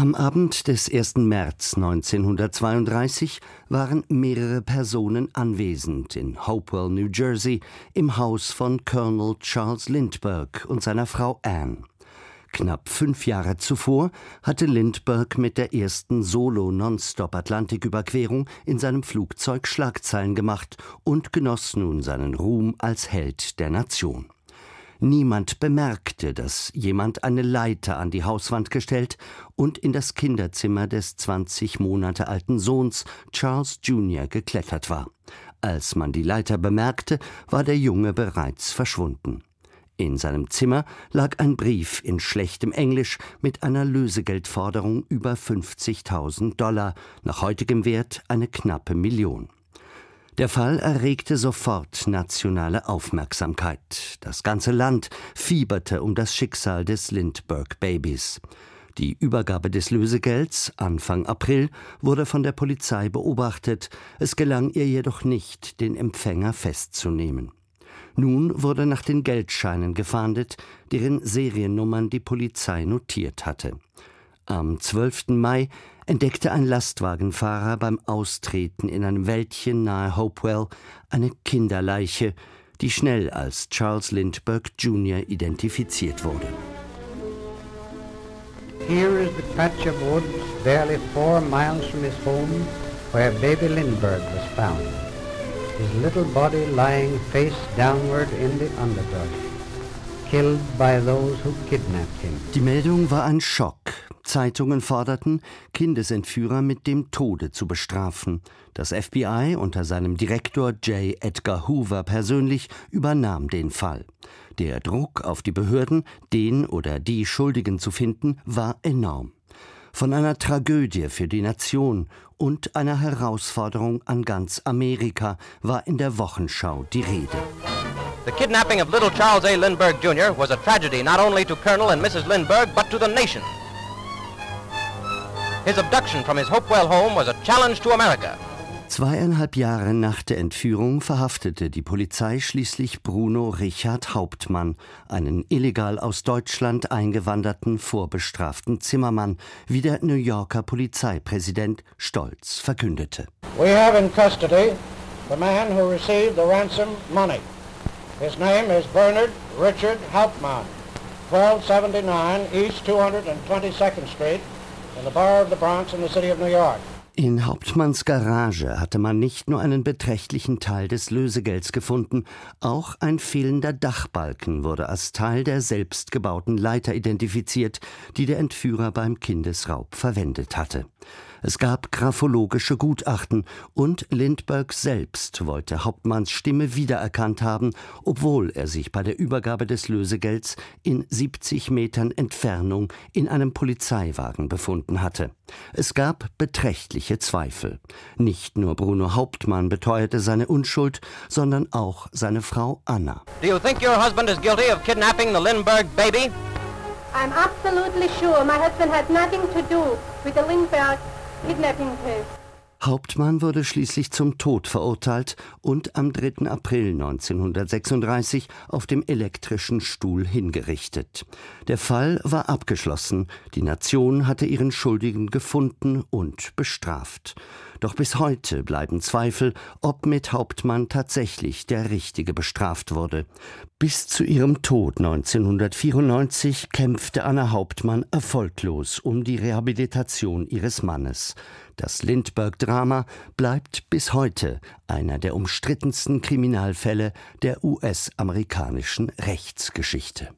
Am Abend des 1. März 1932 waren mehrere Personen anwesend in Hopewell, New Jersey, im Haus von Colonel Charles Lindbergh und seiner Frau Anne. Knapp fünf Jahre zuvor hatte Lindbergh mit der ersten Solo-Nonstop-Atlantiküberquerung in seinem Flugzeug Schlagzeilen gemacht und genoss nun seinen Ruhm als Held der Nation. Niemand bemerkte, dass jemand eine Leiter an die Hauswand gestellt und in das Kinderzimmer des 20 Monate alten Sohns Charles Jr. geklettert war. Als man die Leiter bemerkte, war der Junge bereits verschwunden. In seinem Zimmer lag ein Brief in schlechtem Englisch mit einer Lösegeldforderung über 50.000 Dollar, nach heutigem Wert eine knappe Million. Der Fall erregte sofort nationale Aufmerksamkeit. Das ganze Land fieberte um das Schicksal des Lindbergh-Babys. Die Übergabe des Lösegelds Anfang April wurde von der Polizei beobachtet. Es gelang ihr jedoch nicht, den Empfänger festzunehmen. Nun wurde nach den Geldscheinen gefahndet, deren Seriennummern die Polizei notiert hatte. Am 12. Mai entdeckte ein Lastwagenfahrer beim Austreten in einem Wäldchen nahe Hopewell eine Kinderleiche, die schnell als Charles Lindbergh Jr. identifiziert wurde. Here is the patch of woods barely four miles from his home where baby Lindbergh was found. His little body lying face downward in the underbrush. Die Meldung war ein Schock. Zeitungen forderten, Kindesentführer mit dem Tode zu bestrafen. Das FBI unter seinem Direktor J. Edgar Hoover persönlich übernahm den Fall. Der Druck auf die Behörden, den oder die Schuldigen zu finden, war enorm. Von einer Tragödie für die Nation und einer Herausforderung an ganz Amerika war in der Wochenschau die Rede. The kidnapping of little Charles A. Lindbergh Jr. was a tragedy not only to Colonel and Mrs. Lindbergh, but to the nation. His abduction from his Hopewell home was a challenge to America. Zweieinhalb Jahre nach der Entführung verhaftete die Polizei schließlich Bruno Richard Hauptmann, einen illegal aus Deutschland eingewanderten vorbestraften Zimmermann, wie der New Yorker Polizeipräsident stolz verkündete. We have in custody the man who received the ransom money. His name is Bernard Richard Hauptmann, 1279 East 222nd Street, in the borough of the Bronx in the city of New York. In Hauptmanns Garage hatte man nicht nur einen beträchtlichen Teil des Lösegelds gefunden, auch ein fehlender Dachbalken wurde als Teil der selbstgebauten Leiter identifiziert, die der Entführer beim Kindesraub verwendet hatte. Es gab graphologische Gutachten und Lindbergh selbst wollte Hauptmanns Stimme wiedererkannt haben, obwohl er sich bei der Übergabe des Lösegelds in 70 Metern Entfernung in einem Polizeiwagen befunden hatte. Es gab beträchtliche Zweifel. Nicht nur Bruno Hauptmann beteuerte seine Unschuld, sondern auch seine Frau Anna. Do you think your husband is guilty of kidnapping the Lindbergh baby? I'm absolutely sure my husband had nothing to do with the Lindbergh kidnapping case. Hauptmann wurde schließlich zum Tod verurteilt und am 3. April 1936 auf dem elektrischen Stuhl hingerichtet. Der Fall war abgeschlossen, die Nation hatte ihren Schuldigen gefunden und bestraft. Doch bis heute bleiben Zweifel, ob mit Hauptmann tatsächlich der Richtige bestraft wurde. Bis zu ihrem Tod 1994 kämpfte Anna Hauptmann erfolglos um die Rehabilitation ihres Mannes. Das Lindbergh-Drama bleibt bis heute einer der umstrittensten Kriminalfälle der US-amerikanischen Rechtsgeschichte.